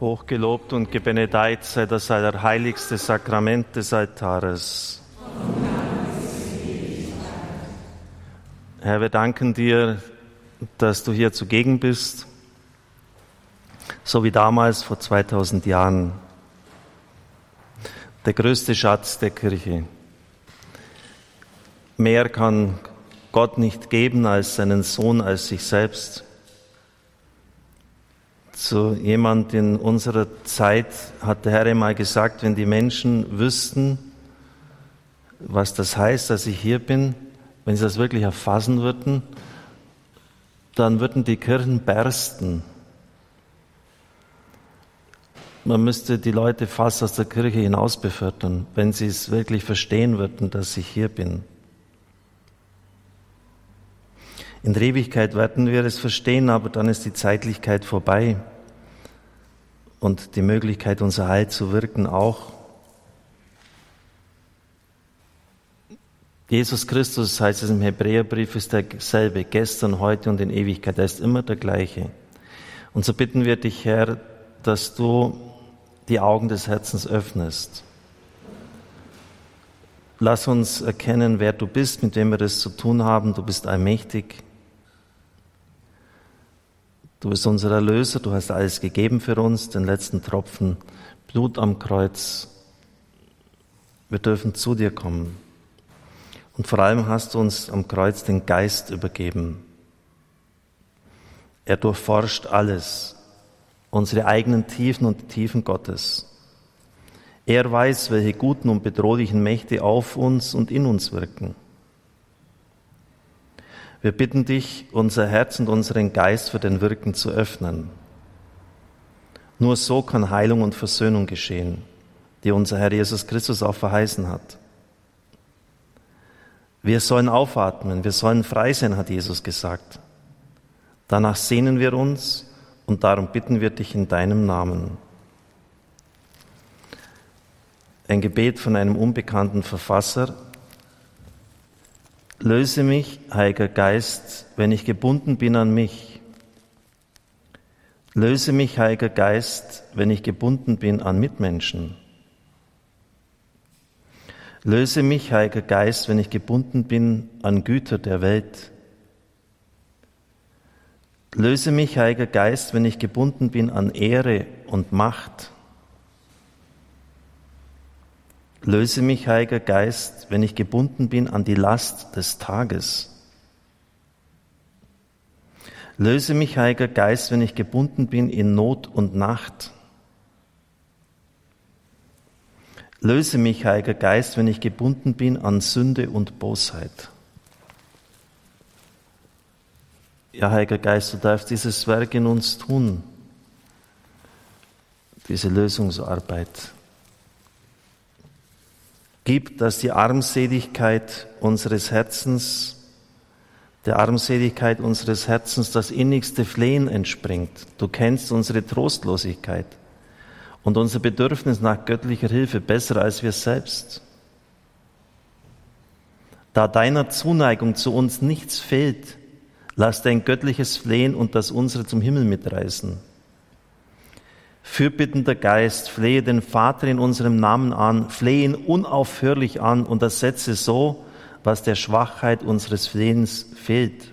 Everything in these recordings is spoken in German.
Hochgelobt und gebenedeit sei das allerheiligste Sakrament des Altares. Herr, wir danken dir, dass du hier zugegen bist, so wie damals vor 2000 Jahren. Der größte Schatz der Kirche. Mehr kann Gott nicht geben als seinen Sohn, als sich selbst. Zu jemand in unserer Zeit hat der Herr einmal gesagt, wenn die Menschen wüssten, was das heißt, dass ich hier bin, wenn sie das wirklich erfassen würden, dann würden die Kirchen bersten. Man müsste die Leute fast aus der Kirche hinaus befördern, wenn sie es wirklich verstehen würden, dass ich hier bin. In der Ewigkeit werden wir es verstehen, aber dann ist die Zeitlichkeit vorbei und die Möglichkeit, unser Heil zu wirken auch. Jesus Christus, heißt es im Hebräerbrief, ist derselbe, gestern, heute und in Ewigkeit. Er ist immer der gleiche. Und so bitten wir dich, Herr, dass du die Augen des Herzens öffnest. Lass uns erkennen, wer du bist, mit wem wir es zu tun haben. Du bist allmächtig. Du bist unser Erlöser, du hast alles gegeben für uns, den letzten Tropfen Blut am Kreuz. Wir dürfen zu dir kommen. Und vor allem hast du uns am Kreuz den Geist übergeben. Er durchforscht alles, unsere eigenen Tiefen und die Tiefen Gottes. Er weiß, welche guten und bedrohlichen Mächte auf uns und in uns wirken. Wir bitten dich, unser Herz und unseren Geist für den Wirken zu öffnen. Nur so kann Heilung und Versöhnung geschehen, die unser Herr Jesus Christus auch verheißen hat. Wir sollen aufatmen, wir sollen frei sein, hat Jesus gesagt. Danach sehnen wir uns und darum bitten wir dich in deinem Namen. Ein Gebet von einem unbekannten Verfasser, Löse mich, Heiliger Geist, wenn ich gebunden bin an mich. Löse mich, Heiliger Geist, wenn ich gebunden bin an Mitmenschen. Löse mich, Heiliger Geist, wenn ich gebunden bin an Güter der Welt. Löse mich, Heiliger Geist, wenn ich gebunden bin an Ehre und Macht. Löse mich, Heiliger Geist, wenn ich gebunden bin an die Last des Tages. Löse mich, Heiliger Geist, wenn ich gebunden bin in Not und Nacht. Löse mich, Heiliger Geist, wenn ich gebunden bin an Sünde und Bosheit. Ja, Heiliger Geist, du darfst dieses Werk in uns tun, diese Lösungsarbeit. Gib, dass die Armseligkeit unseres Herzens, der Armseligkeit unseres Herzens das innigste Flehen entspringt. Du kennst unsere Trostlosigkeit und unser Bedürfnis nach göttlicher Hilfe besser als wir selbst. Da deiner Zuneigung zu uns nichts fehlt, lass dein göttliches Flehen und das unsere zum Himmel mitreißen. Fürbittender Geist, flehe den Vater in unserem Namen an, flehe ihn unaufhörlich an und ersetze so, was der Schwachheit unseres Flehens fehlt.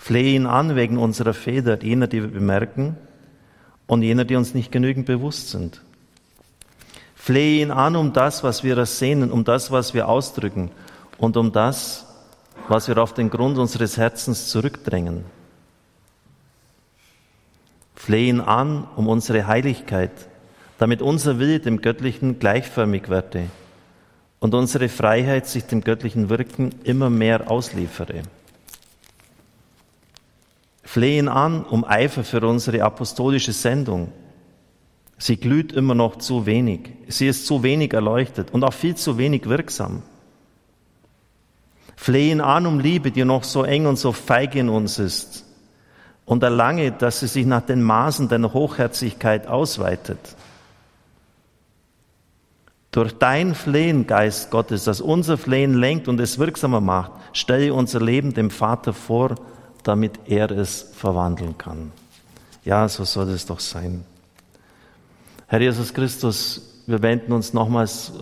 Flehe ihn an wegen unserer Fehler, jener, die wir bemerken und jener, die uns nicht genügend bewusst sind. Flehe ihn an um das, was wir ersehnen, um das, was wir ausdrücken und um das, was wir auf den Grund unseres Herzens zurückdrängen. Flehen an um unsere Heiligkeit, damit unser Wille dem Göttlichen gleichförmig werde und unsere Freiheit sich dem göttlichen Wirken immer mehr ausliefere. Flehen an um Eifer für unsere apostolische Sendung. Sie glüht immer noch zu wenig. Sie ist zu wenig erleuchtet und auch viel zu wenig wirksam. Flehen an um Liebe, die noch so eng und so feige in uns ist und erlange, dass sie sich nach den Maßen deiner Hochherzigkeit ausweitet. Durch dein Flehen, Geist Gottes, das unser Flehen lenkt und es wirksamer macht, stelle unser Leben dem Vater vor, damit er es verwandeln kann. Ja, so soll es doch sein. Herr Jesus Christus, wir wenden uns nochmals,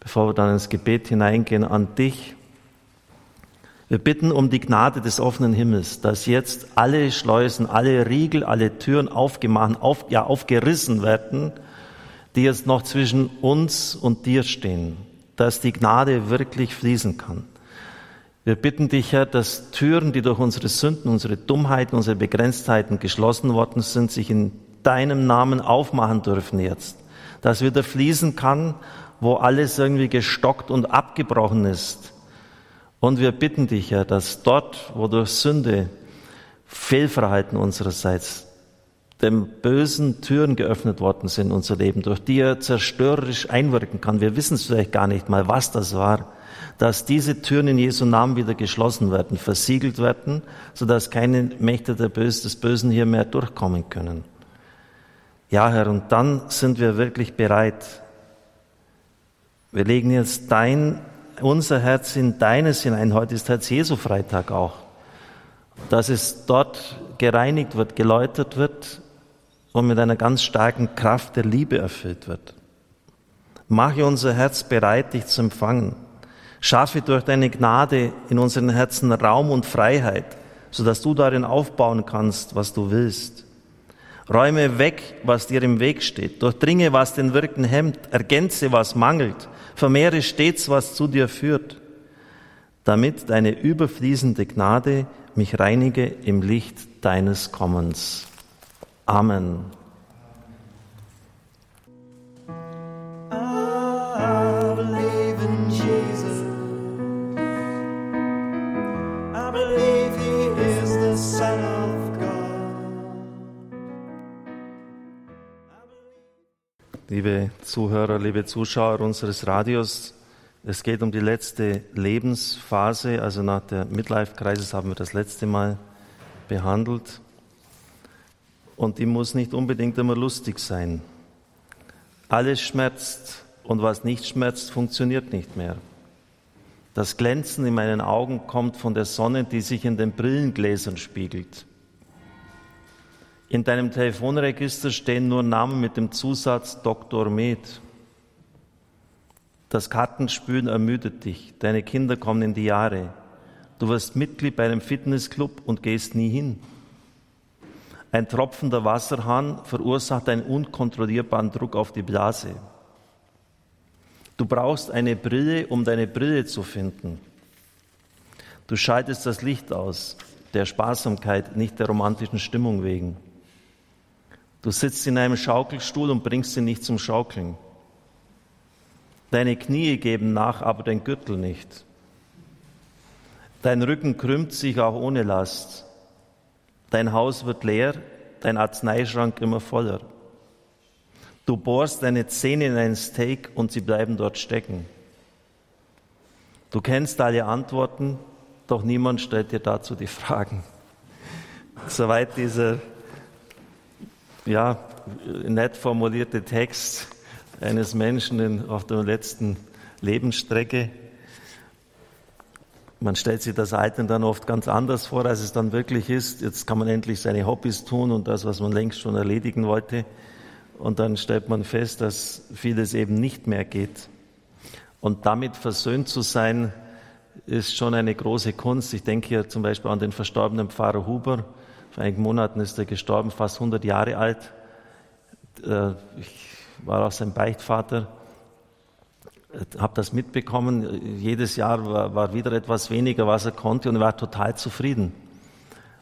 bevor wir dann ins Gebet hineingehen, an dich. Wir bitten um die Gnade des offenen Himmels, dass jetzt alle Schleusen, alle Riegel, alle Türen aufgemacht, auf, ja, aufgerissen werden, die jetzt noch zwischen uns und dir stehen, dass die Gnade wirklich fließen kann. Wir bitten dich, Herr, dass Türen, die durch unsere Sünden, unsere Dummheiten, unsere Begrenztheiten geschlossen worden sind, sich in deinem Namen aufmachen dürfen jetzt. Dass wieder fließen kann, wo alles irgendwie gestockt und abgebrochen ist und wir bitten dich, Herr, dass dort, wo durch Sünde, Fehlverhalten unsererseits, dem bösen Türen geöffnet worden sind, unser Leben, durch die er zerstörerisch einwirken kann. Wir wissen es vielleicht gar nicht mal, was das war, dass diese Türen in Jesu Namen wieder geschlossen werden, versiegelt werden, sodass keine Mächte des Bösen hier mehr durchkommen können. Ja, Herr, und dann sind wir wirklich bereit. Wir legen jetzt dein unser Herz in deines hinein. Heute ist Herz Jesu Freitag auch. Dass es dort gereinigt wird, geläutert wird und mit einer ganz starken Kraft der Liebe erfüllt wird. Mache unser Herz bereit, dich zu empfangen. Schaffe durch deine Gnade in unseren Herzen Raum und Freiheit, sodass du darin aufbauen kannst, was du willst. Räume weg, was dir im Weg steht. Durchdringe, was den Wirken hemmt. Ergänze, was mangelt vermehre stets, was zu dir führt, damit deine überfließende Gnade mich reinige im Licht deines Kommens. Amen. Liebe Zuhörer, liebe Zuschauer unseres Radios, es geht um die letzte Lebensphase, also nach der Midlife-Kreises haben wir das letzte Mal behandelt. Und die muss nicht unbedingt immer lustig sein. Alles schmerzt und was nicht schmerzt, funktioniert nicht mehr. Das Glänzen in meinen Augen kommt von der Sonne, die sich in den Brillengläsern spiegelt. In deinem Telefonregister stehen nur Namen mit dem Zusatz Dr. Med. Das Kartenspülen ermüdet dich. Deine Kinder kommen in die Jahre. Du wirst Mitglied bei einem Fitnessclub und gehst nie hin. Ein tropfender Wasserhahn verursacht einen unkontrollierbaren Druck auf die Blase. Du brauchst eine Brille, um deine Brille zu finden. Du schaltest das Licht aus, der Sparsamkeit, nicht der romantischen Stimmung wegen. Du sitzt in einem Schaukelstuhl und bringst ihn nicht zum Schaukeln. Deine Knie geben nach, aber dein Gürtel nicht. Dein Rücken krümmt sich auch ohne Last. Dein Haus wird leer, dein Arzneischrank immer voller. Du bohrst deine Zähne in ein Steak und sie bleiben dort stecken. Du kennst alle Antworten, doch niemand stellt dir dazu die Fragen. Soweit dieser ja, nett formulierte Text eines Menschen auf der letzten Lebensstrecke. Man stellt sich das Altern dann oft ganz anders vor, als es dann wirklich ist. Jetzt kann man endlich seine Hobbys tun und das, was man längst schon erledigen wollte. Und dann stellt man fest, dass vieles eben nicht mehr geht. Und damit versöhnt zu sein, ist schon eine große Kunst. Ich denke hier zum Beispiel an den verstorbenen Pfarrer Huber, vor einigen Monaten ist er gestorben, fast 100 Jahre alt. Äh, ich war auch sein Beichtvater, habe das mitbekommen. Jedes Jahr war, wieder etwas weniger, was er konnte, und er war total zufrieden.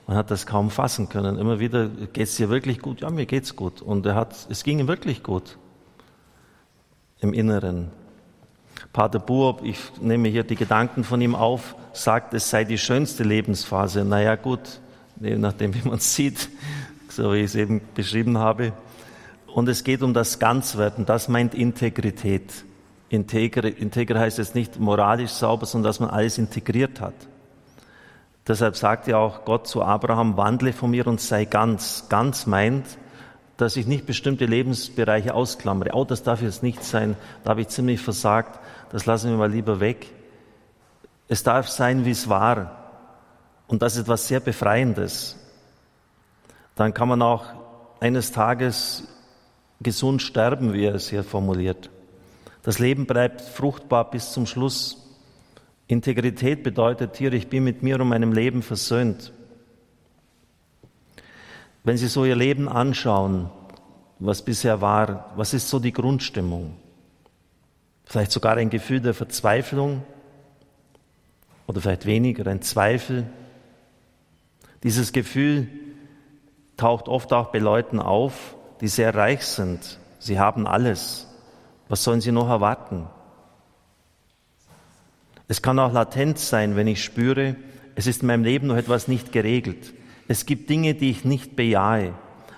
Man hat das kaum fassen können. Immer wieder, geht es dir wirklich gut? Ja, mir geht's gut. Und er hat, es ging ihm wirklich gut. Im Inneren. Pater Buob, ich nehme hier die Gedanken von ihm auf, sagt, es sei die schönste Lebensphase. Naja, gut, je nachdem, wie man es sieht, so wie ich es eben beschrieben habe. Und es geht um das Ganzwerden, das meint Integrität. Integre, integer heißt jetzt nicht moralisch sauber, sondern dass man alles integriert hat. Deshalb sagt ja auch Gott zu Abraham, wandle von mir und sei ganz. Ganz meint, dass ich nicht bestimmte Lebensbereiche ausklammere. Oh, das darf jetzt nicht sein, da habe ich ziemlich versagt, das lassen wir mal lieber weg. Es darf sein, wie es war. Und das ist etwas sehr Befreiendes. dann kann man auch eines Tages gesund sterben, wie er es hier formuliert. Das Leben bleibt fruchtbar bis zum Schluss. Integrität bedeutet hier, ich bin mit mir und meinem Leben versöhnt. Wenn Sie so Ihr Leben anschauen, was bisher war, was ist so die Grundstimmung? Vielleicht sogar ein Gefühl der Verzweiflung oder vielleicht weniger, ein Zweifel. Dieses Gefühl taucht oft auch bei Leuten auf, die sehr reich sind. Sie haben alles. Was sollen sie noch erwarten? Es kann auch latent sein, wenn ich spüre, es ist in meinem Leben noch etwas nicht geregelt. Es gibt Dinge, die ich nicht bejahe.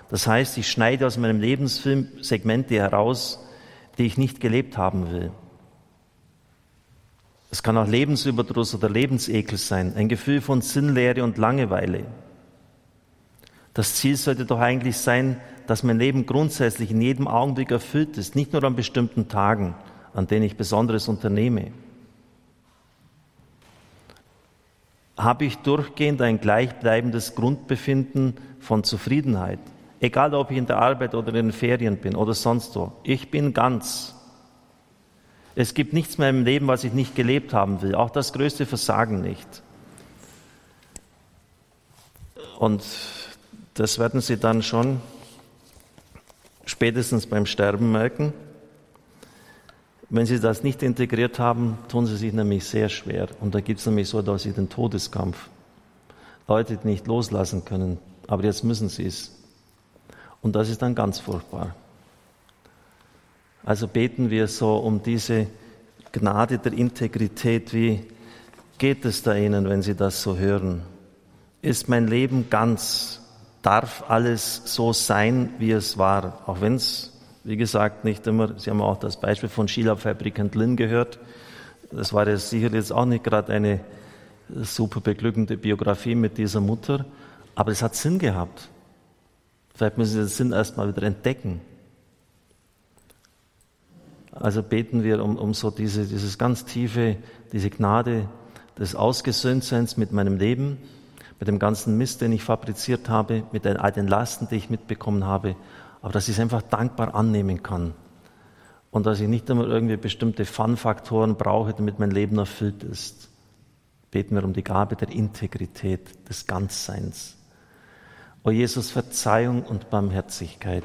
Das heißt, ich schneide aus meinem Lebensfilm Segmente heraus, die ich nicht gelebt haben will. Es kann auch Lebensüberdruss oder Lebensekel sein, ein Gefühl von Sinnlehre und Langeweile. Das Ziel sollte doch eigentlich sein, dass mein Leben grundsätzlich in jedem Augenblick erfüllt ist, nicht nur an bestimmten Tagen, an denen ich Besonderes unternehme. Habe ich durchgehend ein gleichbleibendes Grundbefinden von Zufriedenheit, egal ob ich in der Arbeit oder in den Ferien bin oder sonst wo. Ich bin ganz. Es gibt nichts mehr im Leben, was ich nicht gelebt haben will, auch das größte Versagen nicht. Und das werden Sie dann schon spätestens beim Sterben merken. Wenn Sie das nicht integriert haben, tun Sie sich nämlich sehr schwer. Und da gibt es nämlich so dass Sie den Todeskampf. Leute, die nicht loslassen können, aber jetzt müssen sie es. Und das ist dann ganz furchtbar. Also beten wir so um diese Gnade der Integrität. Wie geht es da Ihnen, wenn Sie das so hören? Ist mein Leben ganz? darf alles so sein, wie es war, auch wenn es, wie gesagt, nicht immer, Sie haben auch das Beispiel von Sheila Fabricant Lynn gehört, das war ja sicher jetzt auch nicht gerade eine super beglückende Biografie mit dieser Mutter, aber es hat Sinn gehabt. Vielleicht müssen Sie den Sinn erstmal wieder entdecken. Also beten wir um, um so diese, dieses ganz tiefe, diese Gnade des Ausgesöhntseins mit meinem Leben, mit dem ganzen Mist, den ich fabriziert habe, mit all den Lasten, die ich mitbekommen habe, aber dass ich es einfach dankbar annehmen kann. Und dass ich nicht immer irgendwie bestimmte Fun-Faktoren brauche, damit mein Leben erfüllt ist. Beten wir um die Gabe der Integrität, des Ganzseins. O Jesus, Verzeihung und Barmherzigkeit.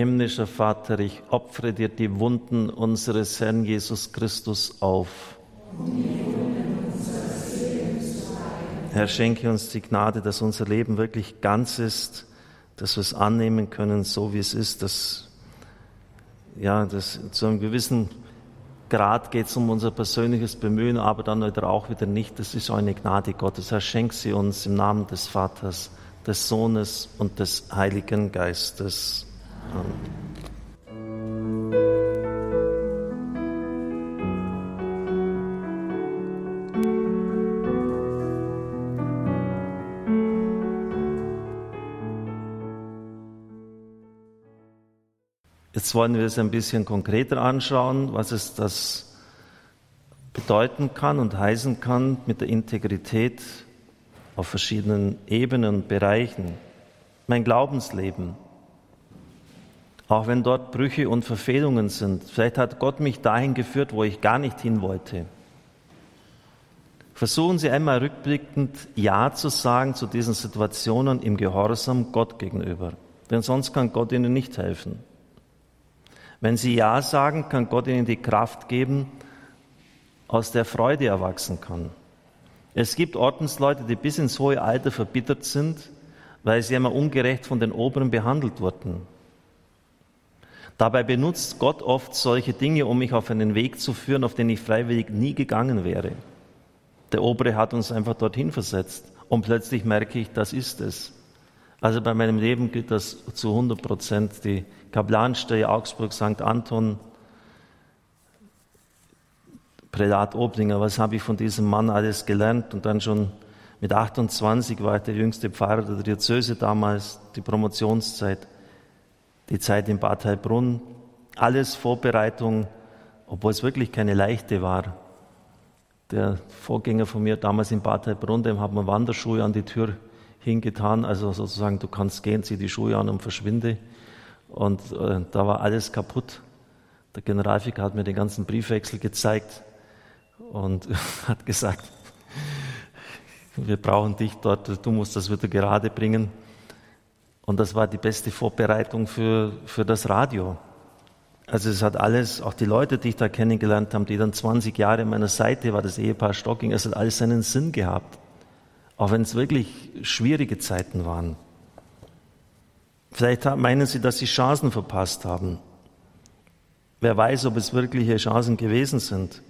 Himmlischer Vater, ich opfere dir die Wunden unseres Herrn Jesus Christus auf. Herr, schenke uns die Gnade, dass unser Leben wirklich ganz ist, dass wir es annehmen können, so wie es ist, dass, ja, dass zu einem gewissen Grad geht es um unser persönliches Bemühen, aber dann wieder auch wieder nicht. Das ist eine Gnade Gottes. Herr, schenk sie uns im Namen des Vaters, des Sohnes und des Heiligen Geistes. Jetzt wollen wir es ein bisschen konkreter anschauen, was es das bedeuten kann und heißen kann mit der Integrität auf verschiedenen Ebenen und Bereichen. Mein Glaubensleben, auch wenn dort Brüche und Verfehlungen sind, vielleicht hat Gott mich dahin geführt, wo ich gar nicht hin wollte. Versuchen Sie einmal rückblickend Ja zu sagen zu diesen Situationen im Gehorsam Gott gegenüber. Denn sonst kann Gott Ihnen nicht helfen. Wenn Sie Ja sagen, kann Gott Ihnen die Kraft geben, aus der Freude erwachsen kann. Es gibt Ordensleute, die bis ins hohe Alter verbittert sind, weil sie einmal ungerecht von den Oberen behandelt wurden. Dabei benutzt Gott oft solche Dinge, um mich auf einen Weg zu führen, auf den ich freiwillig nie gegangen wäre. Der Obere hat uns einfach dorthin versetzt und plötzlich merke ich, das ist es. Also bei meinem Leben gilt das zu 100 Prozent. Die Kaplanstelle Augsburg, St. Anton, Prälat Oblinger, was habe ich von diesem Mann alles gelernt und dann schon mit 28 war ich der jüngste Pfarrer der Diözese damals, die Promotionszeit, die Zeit in Bad Heilbrunn, alles Vorbereitung, obwohl es wirklich keine leichte war. Der Vorgänger von mir damals in Bad Heilbrunn, dem hat man Wanderschuhe an die Tür hingetan, also sozusagen, du kannst gehen, zieh die Schuhe an und verschwinde. Und äh, da war alles kaputt. Der Generalvikar hat mir den ganzen Briefwechsel gezeigt und hat gesagt, wir brauchen dich dort, du musst das wieder gerade bringen. Und das war die beste Vorbereitung für, für das Radio. Also es hat alles, auch die Leute, die ich da kennengelernt habe, die dann 20 Jahre an meiner Seite war, das Ehepaar Stocking, es hat alles seinen Sinn gehabt. Auch wenn es wirklich schwierige Zeiten waren. Vielleicht meinen Sie, dass Sie Chancen verpasst haben. Wer weiß, ob es wirkliche Chancen gewesen sind.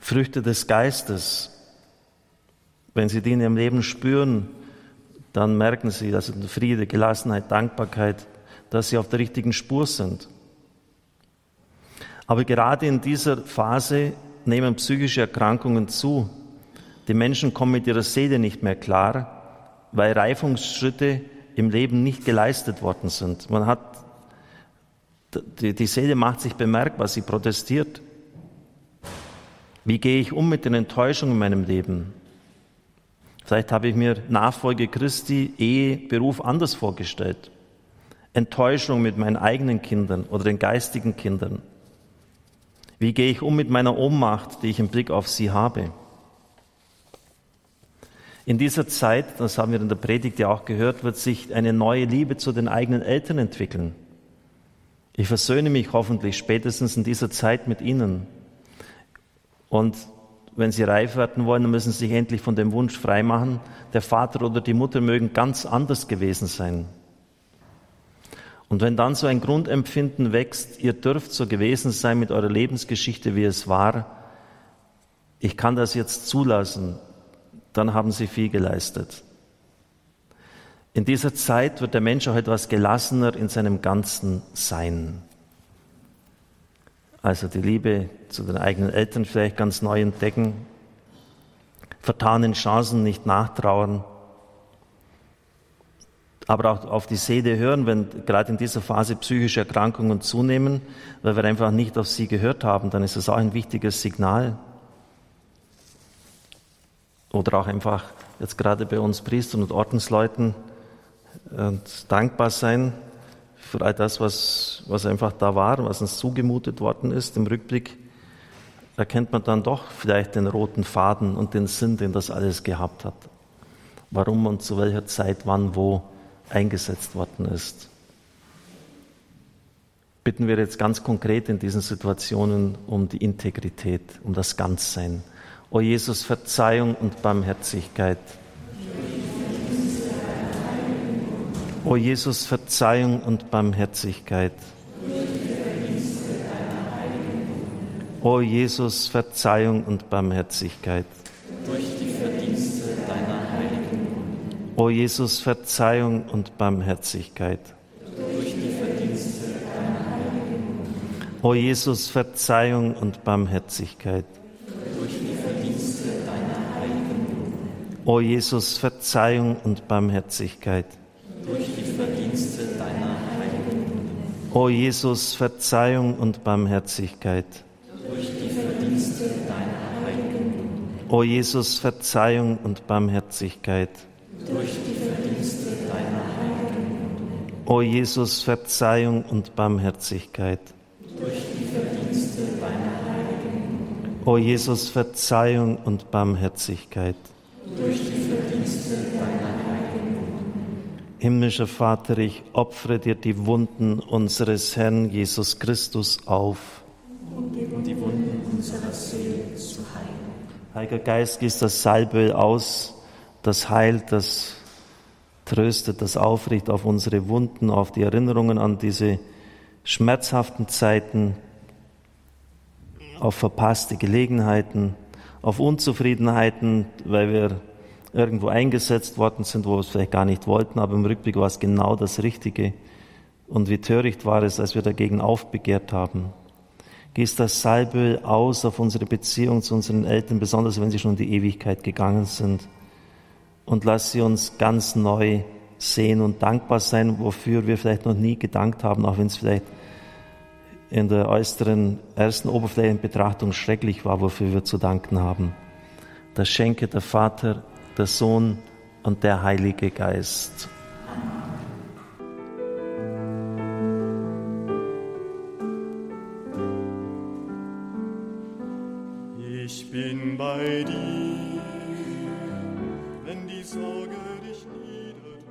Früchte des Geistes. Wenn Sie die in Ihrem Leben spüren, dann merken Sie, dass Friede, Gelassenheit, Dankbarkeit, dass Sie auf der richtigen Spur sind. Aber gerade in dieser Phase nehmen psychische Erkrankungen zu. Die Menschen kommen mit ihrer Seele nicht mehr klar, weil Reifungsschritte im Leben nicht geleistet worden sind. Man hat, die, die Seele macht sich bemerkbar, sie protestiert. Wie gehe ich um mit den Enttäuschungen in meinem Leben? Vielleicht habe ich mir Nachfolge Christi, Ehe, Beruf anders vorgestellt. Enttäuschung mit meinen eigenen Kindern oder den geistigen Kindern. Wie gehe ich um mit meiner Ohnmacht, die ich im Blick auf sie habe? In dieser Zeit, das haben wir in der Predigt ja auch gehört, wird sich eine neue Liebe zu den eigenen Eltern entwickeln. Ich versöhne mich hoffentlich spätestens in dieser Zeit mit ihnen. Und wenn sie reif werden wollen, dann müssen sie sich endlich von dem Wunsch freimachen, der Vater oder die Mutter mögen ganz anders gewesen sein. Und wenn dann so ein Grundempfinden wächst, ihr dürft so gewesen sein mit eurer Lebensgeschichte, wie es war, ich kann das jetzt zulassen, dann haben sie viel geleistet. In dieser Zeit wird der Mensch auch etwas gelassener in seinem ganzen Sein. Also die Liebe zu den eigenen Eltern vielleicht ganz neu entdecken, vertanen Chancen nicht nachtrauern, aber auch auf die Seele hören, wenn gerade in dieser Phase psychische Erkrankungen zunehmen, weil wir einfach nicht auf sie gehört haben, dann ist das auch ein wichtiges Signal. Oder auch einfach jetzt gerade bei uns Priestern und Ordensleuten und dankbar sein, für all das, was, was einfach da war, was uns zugemutet worden ist. Im Rückblick erkennt man dann doch vielleicht den roten Faden und den Sinn, den das alles gehabt hat. Warum und zu welcher Zeit, wann, wo eingesetzt worden ist. Bitten wir jetzt ganz konkret in diesen Situationen um die Integrität, um das Ganzsein. O Jesus, Verzeihung und Barmherzigkeit. O Jesus, Verzeihung und Barmherzigkeit. O Jesus, Verzeihung und Barmherzigkeit. Durch die Verdienste deiner Heiligen. O Jesus, Verzeihung und Barmherzigkeit. Durch die Verdienste deiner Heiligen. O Jesus, Verzeihung und Barmherzigkeit. Durch die Verdienste deiner Heiligen. O Jesus, Verzeihung und Barmherzigkeit durch die Verdienste deiner Heiligen. O Jesus, Verzeihung und Barmherzigkeit. Durch die Verdienste deiner Heiligen. O Jesus, Verzeihung und Barmherzigkeit. Durch die Verdienste deiner Heiligen. O Jesus, Verzeihung und Barmherzigkeit. Durch die Verdienste deiner Heiligen. O Jesus, Verzeihung und Barmherzigkeit. Durch die Verdienste deiner. Himmlischer Vater, ich opfere dir die Wunden unseres Herrn Jesus Christus auf. Und die Wunden unserer Seele zu heilen. Heiliger Geist, gieß das Salböl aus, das heilt, das tröstet, das aufrichtet auf unsere Wunden, auf die Erinnerungen an diese schmerzhaften Zeiten, auf verpasste Gelegenheiten, auf Unzufriedenheiten, weil wir irgendwo eingesetzt worden sind, wo wir es vielleicht gar nicht wollten, aber im Rückblick war es genau das Richtige. Und wie töricht war es, als wir dagegen aufbegehrt haben. Gieß das Salböl aus auf unsere Beziehung zu unseren Eltern, besonders wenn sie schon in die Ewigkeit gegangen sind. Und lass sie uns ganz neu sehen und dankbar sein, wofür wir vielleicht noch nie gedankt haben, auch wenn es vielleicht in der äußeren, ersten oberflächlichen Betrachtung schrecklich war, wofür wir zu danken haben. Das schenke der Vater, der Sohn und der Heilige Geist. Ich bin bei dir, wenn die Sorge dich niederdrückt.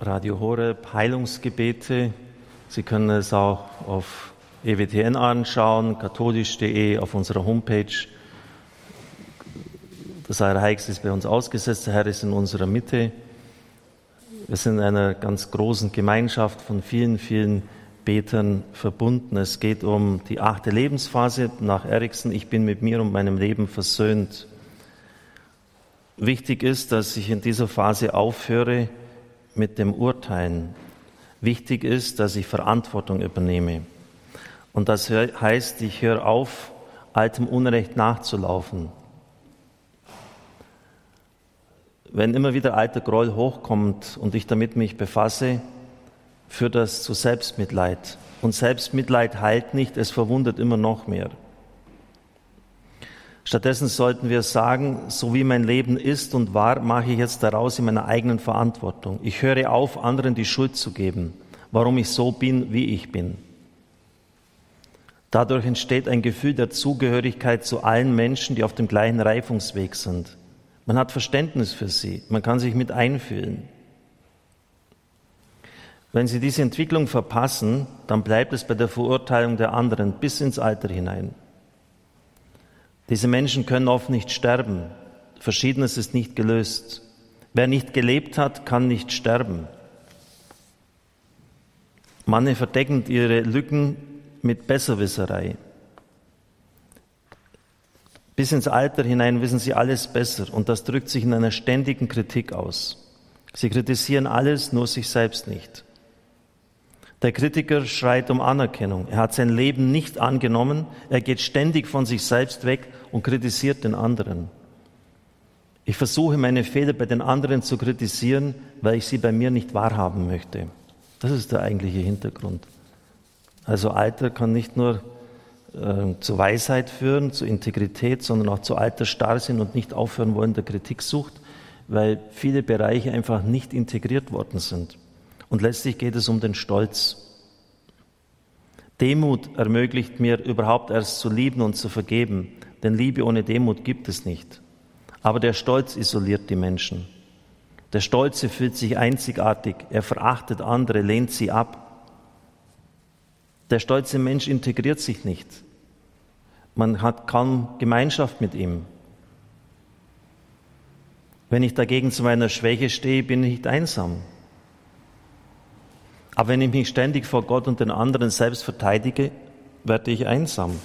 Radio Horeb, Heilungsgebete. Sie können es auch auf EWTN anschauen, katholisch.de, auf unserer Homepage. Das Allerheiligste ist bei uns ausgesetzt, der Herr ist in unserer Mitte. Wir sind in einer ganz großen Gemeinschaft von vielen, vielen Betern verbunden. Es geht um die achte Lebensphase nach Erikson. Ich bin mit mir und meinem Leben versöhnt. Wichtig ist, dass ich in dieser Phase aufhöre mit dem Urteilen. Wichtig ist, dass ich Verantwortung übernehme. Und das heißt, ich höre auf, altem Unrecht nachzulaufen. Wenn immer wieder alter Groll hochkommt und ich damit mich befasse, führt das zu Selbstmitleid. Und Selbstmitleid heilt nicht, es verwundert immer noch mehr. Stattdessen sollten wir sagen, so wie mein Leben ist und war, mache ich jetzt daraus in meiner eigenen Verantwortung. Ich höre auf, anderen die Schuld zu geben, warum ich so bin, wie ich bin. Dadurch entsteht ein Gefühl der Zugehörigkeit zu allen Menschen, die auf dem gleichen Reifungsweg sind. Man hat Verständnis für sie, man kann sich mit einfühlen. Wenn Sie diese Entwicklung verpassen, dann bleibt es bei der Verurteilung der anderen bis ins Alter hinein. Diese Menschen können oft nicht sterben. Verschiedenes ist nicht gelöst. Wer nicht gelebt hat, kann nicht sterben. Manche verdecken ihre Lücken mit Besserwisserei. Bis ins Alter hinein wissen sie alles besser und das drückt sich in einer ständigen Kritik aus. Sie kritisieren alles, nur sich selbst nicht. Der Kritiker schreit um Anerkennung. Er hat sein Leben nicht angenommen. Er geht ständig von sich selbst weg und kritisiert den anderen. Ich versuche meine Fehler bei den anderen zu kritisieren, weil ich sie bei mir nicht wahrhaben möchte. Das ist der eigentliche Hintergrund. Also Alter kann nicht nur äh, zu Weisheit führen, zu Integrität, sondern auch zu Alter Starrsinn und nicht aufhören wollen der Kritiksucht, weil viele Bereiche einfach nicht integriert worden sind. Und letztlich geht es um den Stolz. Demut ermöglicht mir überhaupt erst zu lieben und zu vergeben, denn Liebe ohne Demut gibt es nicht. Aber der Stolz isoliert die Menschen. Der Stolze fühlt sich einzigartig, er verachtet andere, lehnt sie ab. Der stolze Mensch integriert sich nicht. Man hat kaum Gemeinschaft mit ihm. Wenn ich dagegen zu meiner Schwäche stehe, bin ich nicht einsam. Aber wenn ich mich ständig vor Gott und den anderen selbst verteidige, werde ich einsam.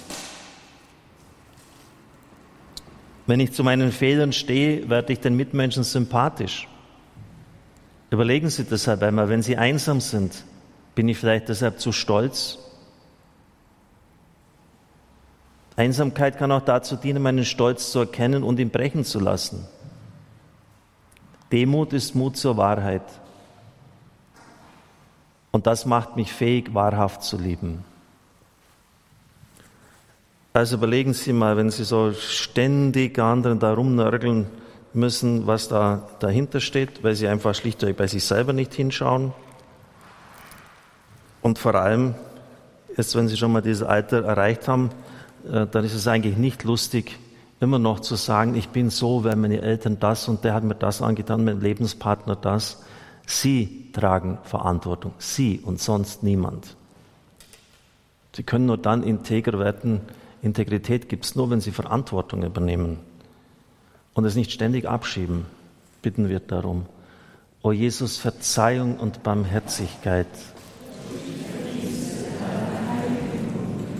Wenn ich zu meinen Fehlern stehe, werde ich den Mitmenschen sympathisch. Überlegen Sie deshalb einmal, wenn Sie einsam sind, bin ich vielleicht deshalb zu stolz? Einsamkeit kann auch dazu dienen, meinen Stolz zu erkennen und ihn brechen zu lassen. Demut ist Mut zur Wahrheit. Und das macht mich fähig, wahrhaft zu lieben. Also überlegen Sie mal, wenn Sie so ständig anderen da rumnörgeln müssen, was da dahinter steht, weil Sie einfach schlichtweg bei sich selber nicht hinschauen. Und vor allem, jetzt wenn Sie schon mal dieses Alter erreicht haben, dann ist es eigentlich nicht lustig, immer noch zu sagen, ich bin so, weil meine Eltern das und der hat mir das angetan, mein Lebenspartner das. Sie tragen Verantwortung, Sie und sonst niemand. Sie können nur dann integer werden. Integrität gibt es nur, wenn Sie Verantwortung übernehmen und es nicht ständig abschieben. Bitten wir darum. O Jesus, Verzeihung und Barmherzigkeit.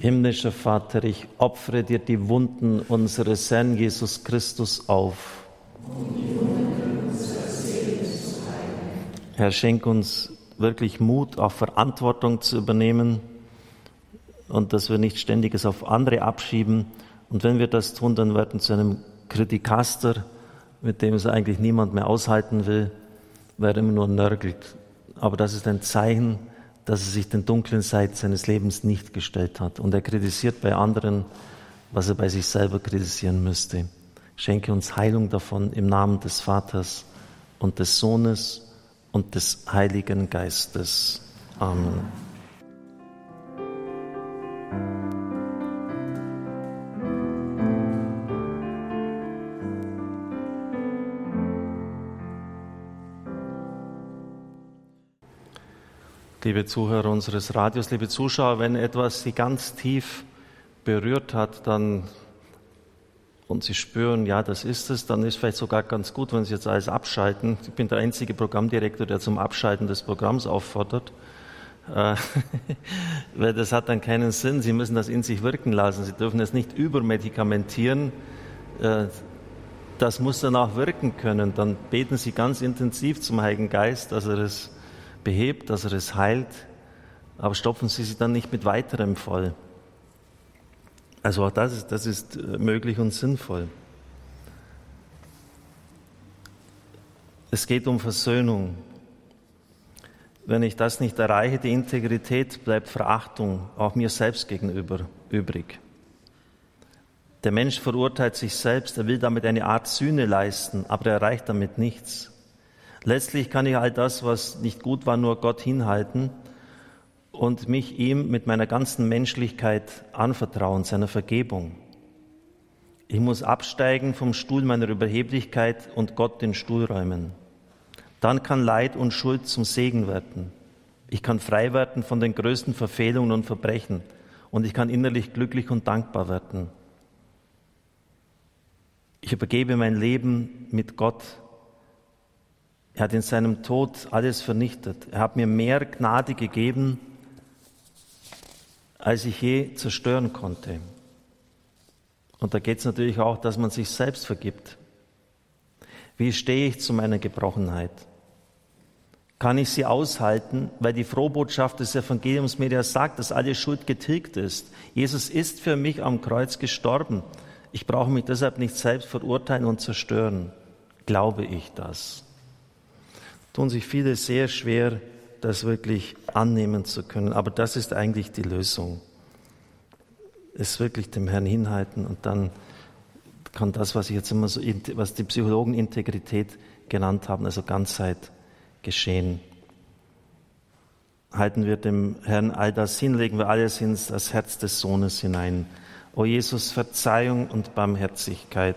Himmlischer Vater, ich opfere dir die Wunden unseres Herrn Jesus Christus auf. Herr, schenk uns wirklich Mut, auch Verantwortung zu übernehmen und dass wir nicht ständiges auf andere abschieben. Und wenn wir das tun, dann werden zu einem Kritikaster, mit dem es eigentlich niemand mehr aushalten will, weil er immer nur nörgelt. Aber das ist ein Zeichen, dass er sich den dunklen Seiten seines Lebens nicht gestellt hat. Und er kritisiert bei anderen, was er bei sich selber kritisieren müsste. Schenke uns Heilung davon im Namen des Vaters und des Sohnes und des Heiligen Geistes. Amen. Liebe Zuhörer unseres Radios, liebe Zuschauer, wenn etwas Sie ganz tief berührt hat, dann und Sie spüren, ja, das ist es, dann ist vielleicht sogar ganz gut, wenn Sie jetzt alles abschalten. Ich bin der einzige Programmdirektor, der zum Abschalten des Programms auffordert. Äh, weil das hat dann keinen Sinn. Sie müssen das in sich wirken lassen. Sie dürfen es nicht übermedikamentieren. Äh, das muss dann auch wirken können. Dann beten Sie ganz intensiv zum Heiligen Geist, dass er es behebt, dass er es heilt. Aber stopfen Sie sich dann nicht mit weiterem voll. Also auch das ist, das ist äh, möglich und sinnvoll. Es geht um Versöhnung. Wenn ich das nicht erreiche, die Integrität, bleibt Verachtung auch mir selbst gegenüber übrig. Der Mensch verurteilt sich selbst, er will damit eine Art Sühne leisten, aber er erreicht damit nichts. Letztlich kann ich all das, was nicht gut war, nur Gott hinhalten und mich ihm mit meiner ganzen Menschlichkeit anvertrauen, seiner Vergebung. Ich muss absteigen vom Stuhl meiner Überheblichkeit und Gott den Stuhl räumen. Dann kann Leid und Schuld zum Segen werden. Ich kann frei werden von den größten Verfehlungen und Verbrechen und ich kann innerlich glücklich und dankbar werden. Ich übergebe mein Leben mit Gott. Er hat in seinem Tod alles vernichtet. Er hat mir mehr Gnade gegeben, als ich je zerstören konnte. Und da geht es natürlich auch, dass man sich selbst vergibt. Wie stehe ich zu meiner Gebrochenheit? Kann ich sie aushalten, weil die Frohbotschaft des Evangeliums mir ja sagt, dass alle Schuld getilgt ist. Jesus ist für mich am Kreuz gestorben. Ich brauche mich deshalb nicht selbst verurteilen und zerstören. Glaube ich das? Tun sich viele sehr schwer, das wirklich annehmen zu können. Aber das ist eigentlich die Lösung. Es wirklich dem Herrn hinhalten und dann kann das, was ich jetzt immer so, was die Psychologen Integrität genannt haben, also Ganzheit geschehen. Halten wir dem Herrn all das hin, legen wir alles in das Herz des Sohnes hinein. O Jesus, Verzeihung und Barmherzigkeit.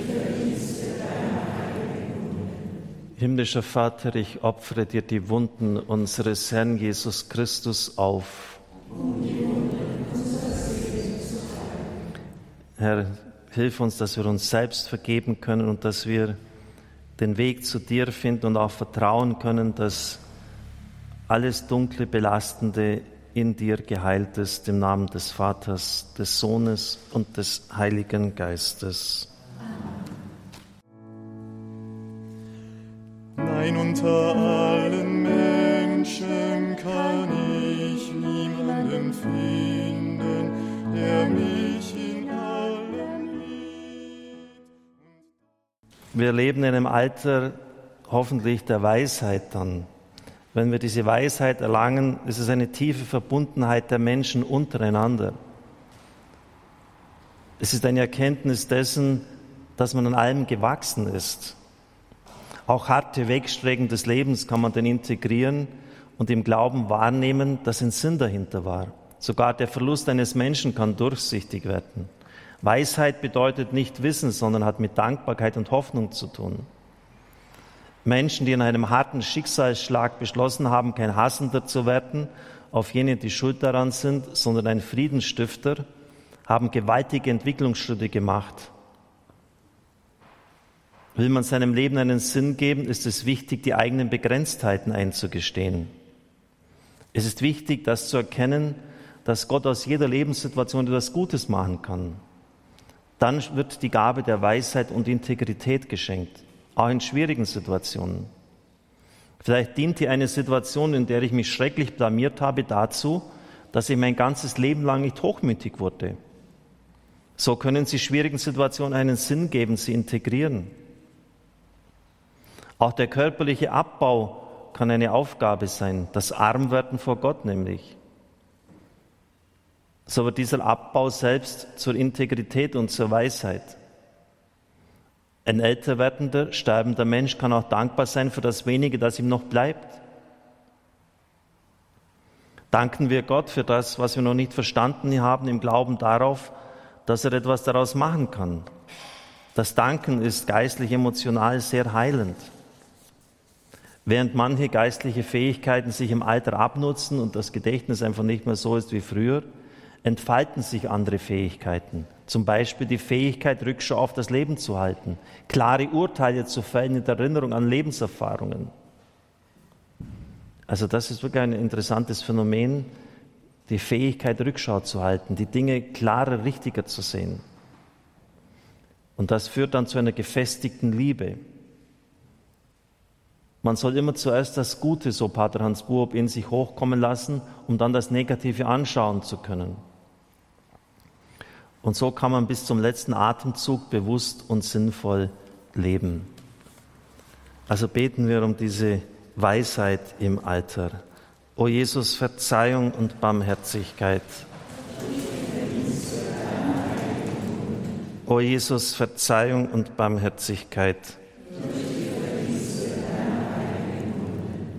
Himmlischer Vater, ich opfere dir die Wunden unseres Herrn Jesus Christus auf. Herr, hilf uns, dass wir uns selbst vergeben können und dass wir den Weg zu dir finden und auch vertrauen können, dass alles dunkle, belastende in dir geheilt ist, im Namen des Vaters, des Sohnes und des Heiligen Geistes. Nein, unter allen Menschen kann ich niemanden finden, der mich in allem liebt. Wir leben in einem Alter hoffentlich der Weisheit dann. Wenn wir diese Weisheit erlangen, ist es eine tiefe Verbundenheit der Menschen untereinander. Es ist eine Erkenntnis dessen, dass man an allem gewachsen ist. Auch harte Wegstrecken des Lebens kann man dann integrieren und im Glauben wahrnehmen, dass ein Sinn dahinter war. Sogar der Verlust eines Menschen kann durchsichtig werden. Weisheit bedeutet nicht Wissen, sondern hat mit Dankbarkeit und Hoffnung zu tun. Menschen, die in einem harten Schicksalsschlag beschlossen haben, kein Hassender zu werden, auf jene, die schuld daran sind, sondern ein Friedensstifter, haben gewaltige Entwicklungsschritte gemacht. Will man seinem Leben einen Sinn geben, ist es wichtig, die eigenen Begrenztheiten einzugestehen. Es ist wichtig, das zu erkennen, dass Gott aus jeder Lebenssituation etwas Gutes machen kann. Dann wird die Gabe der Weisheit und Integrität geschenkt, auch in schwierigen Situationen. Vielleicht dient hier eine Situation, in der ich mich schrecklich blamiert habe, dazu, dass ich mein ganzes Leben lang nicht hochmütig wurde. So können Sie schwierigen Situationen einen Sinn geben, sie integrieren. Auch der körperliche Abbau kann eine Aufgabe sein, das Armwerden vor Gott nämlich. So wird dieser Abbau selbst zur Integrität und zur Weisheit. Ein älter werdender, sterbender Mensch kann auch dankbar sein für das wenige, das ihm noch bleibt. Danken wir Gott für das, was wir noch nicht verstanden haben, im Glauben darauf, dass er etwas daraus machen kann. Das Danken ist geistlich emotional sehr heilend. Während manche geistliche Fähigkeiten sich im Alter abnutzen und das Gedächtnis einfach nicht mehr so ist wie früher, entfalten sich andere Fähigkeiten. Zum Beispiel die Fähigkeit, Rückschau auf das Leben zu halten, klare Urteile zu fällen in der Erinnerung an Lebenserfahrungen. Also das ist wirklich ein interessantes Phänomen, die Fähigkeit, Rückschau zu halten, die Dinge klarer, richtiger zu sehen. Und das führt dann zu einer gefestigten Liebe. Man soll immer zuerst das Gute, so Pater Hans Buob, in sich hochkommen lassen, um dann das Negative anschauen zu können. Und so kann man bis zum letzten Atemzug bewusst und sinnvoll leben. Also beten wir um diese Weisheit im Alter. O Jesus, Verzeihung und Barmherzigkeit. O Jesus, Verzeihung und Barmherzigkeit.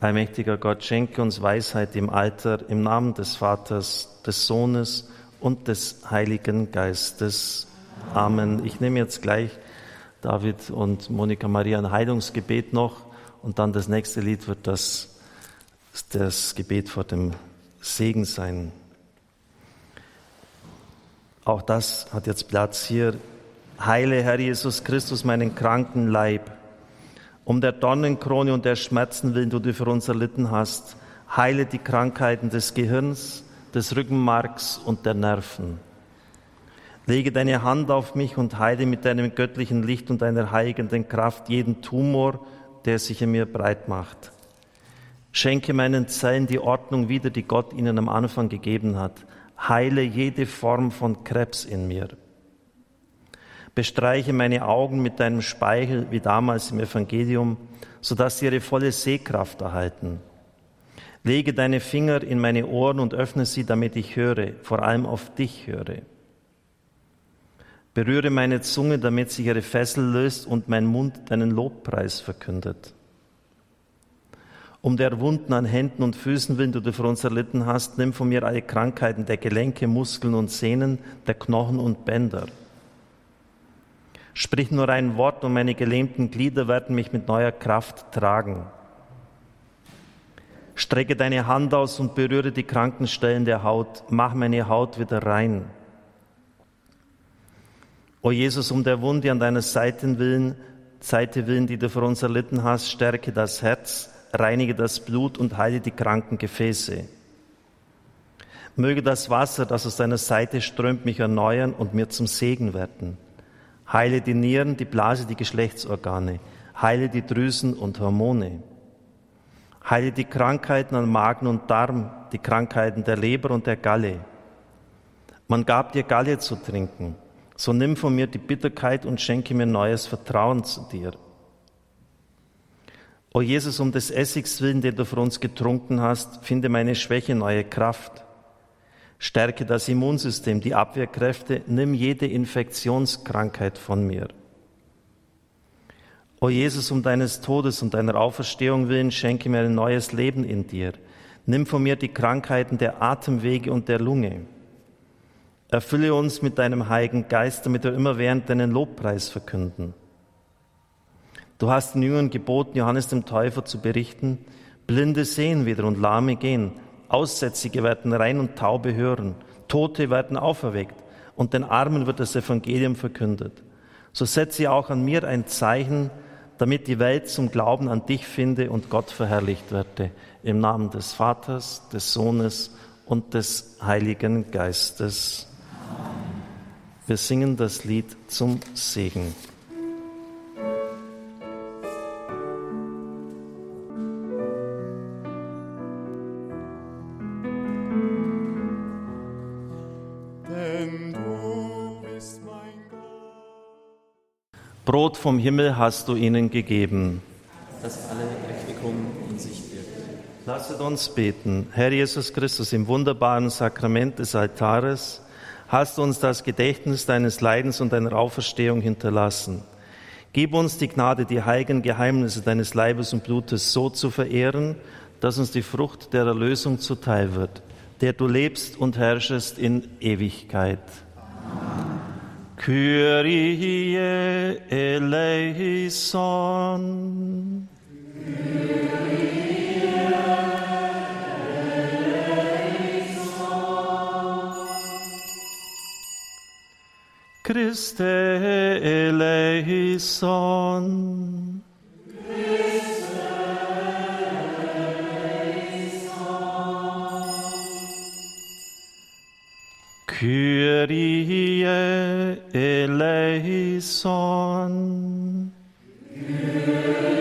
Allmächtiger Gott, schenke uns Weisheit im Alter, im Namen des Vaters, des Sohnes und des Heiligen Geistes. Amen. Ich nehme jetzt gleich David und Monika Maria ein Heilungsgebet noch und dann das nächste Lied wird das, das Gebet vor dem Segen sein. Auch das hat jetzt Platz hier. Heile Herr Jesus Christus meinen kranken Leib. Um der Dornenkrone und der Schmerzen willen, du du für uns erlitten hast, heile die Krankheiten des Gehirns, des Rückenmarks und der Nerven. Lege deine Hand auf mich und heile mit deinem göttlichen Licht und deiner heilenden Kraft jeden Tumor, der sich in mir breit macht. Schenke meinen Zellen die Ordnung wieder, die Gott ihnen am Anfang gegeben hat heile jede Form von Krebs in mir. Bestreiche meine Augen mit deinem Speichel wie damals im Evangelium, sodass sie ihre volle Sehkraft erhalten. Lege deine Finger in meine Ohren und öffne sie, damit ich höre, vor allem auf dich höre. Berühre meine Zunge, damit sich ihre Fessel löst und mein Mund deinen Lobpreis verkündet. Um der Wunden an Händen und Füßen willen, die du für uns erlitten hast, nimm von mir alle Krankheiten der Gelenke, Muskeln und Sehnen, der Knochen und Bänder. Sprich nur ein Wort und meine gelähmten Glieder werden mich mit neuer Kraft tragen. Strecke deine Hand aus und berühre die kranken Stellen der Haut. Mach meine Haut wieder rein. O Jesus, um der Wunde an deiner Seite willen, Seite willen, die du für uns erlitten hast, stärke das Herz, reinige das Blut und heile die kranken Gefäße. Möge das Wasser, das aus deiner Seite strömt, mich erneuern und mir zum Segen werden. Heile die Nieren, die Blase, die Geschlechtsorgane. Heile die Drüsen und Hormone. Heile die Krankheiten an Magen und Darm, die Krankheiten der Leber und der Galle. Man gab dir Galle zu trinken. So nimm von mir die Bitterkeit und schenke mir neues Vertrauen zu dir. O Jesus, um des Essigs willen, den du für uns getrunken hast, finde meine Schwäche neue Kraft. Stärke das Immunsystem, die Abwehrkräfte, nimm jede Infektionskrankheit von mir. O Jesus, um deines Todes und deiner Auferstehung willen, schenke mir ein neues Leben in dir. Nimm von mir die Krankheiten der Atemwege und der Lunge. Erfülle uns mit deinem Heiligen Geist, damit wir immer während deinen Lobpreis verkünden. Du hast den Jüngern geboten, Johannes dem Täufer zu berichten, Blinde sehen wieder und Lahme gehen, Aussätzige werden rein und Taube hören, Tote werden auferweckt und den Armen wird das Evangelium verkündet. So setze auch an mir ein Zeichen, damit die Welt zum Glauben an dich finde und Gott verherrlicht werde. Im Namen des Vaters, des Sohnes und des Heiligen Geistes. Wir singen das Lied zum Segen. Brot vom Himmel hast du ihnen gegeben. Dass alle und sich wird. Lasset uns beten. Herr Jesus Christus, im wunderbaren Sakrament des Altares hast du uns das Gedächtnis deines Leidens und deiner Auferstehung hinterlassen. Gib uns die Gnade, die heiligen Geheimnisse deines Leibes und Blutes so zu verehren, dass uns die Frucht der Erlösung zuteil wird, der du lebst und herrschest in Ewigkeit. Kyrie eleison. Christe eleison. Kyrie eleison. Kyrie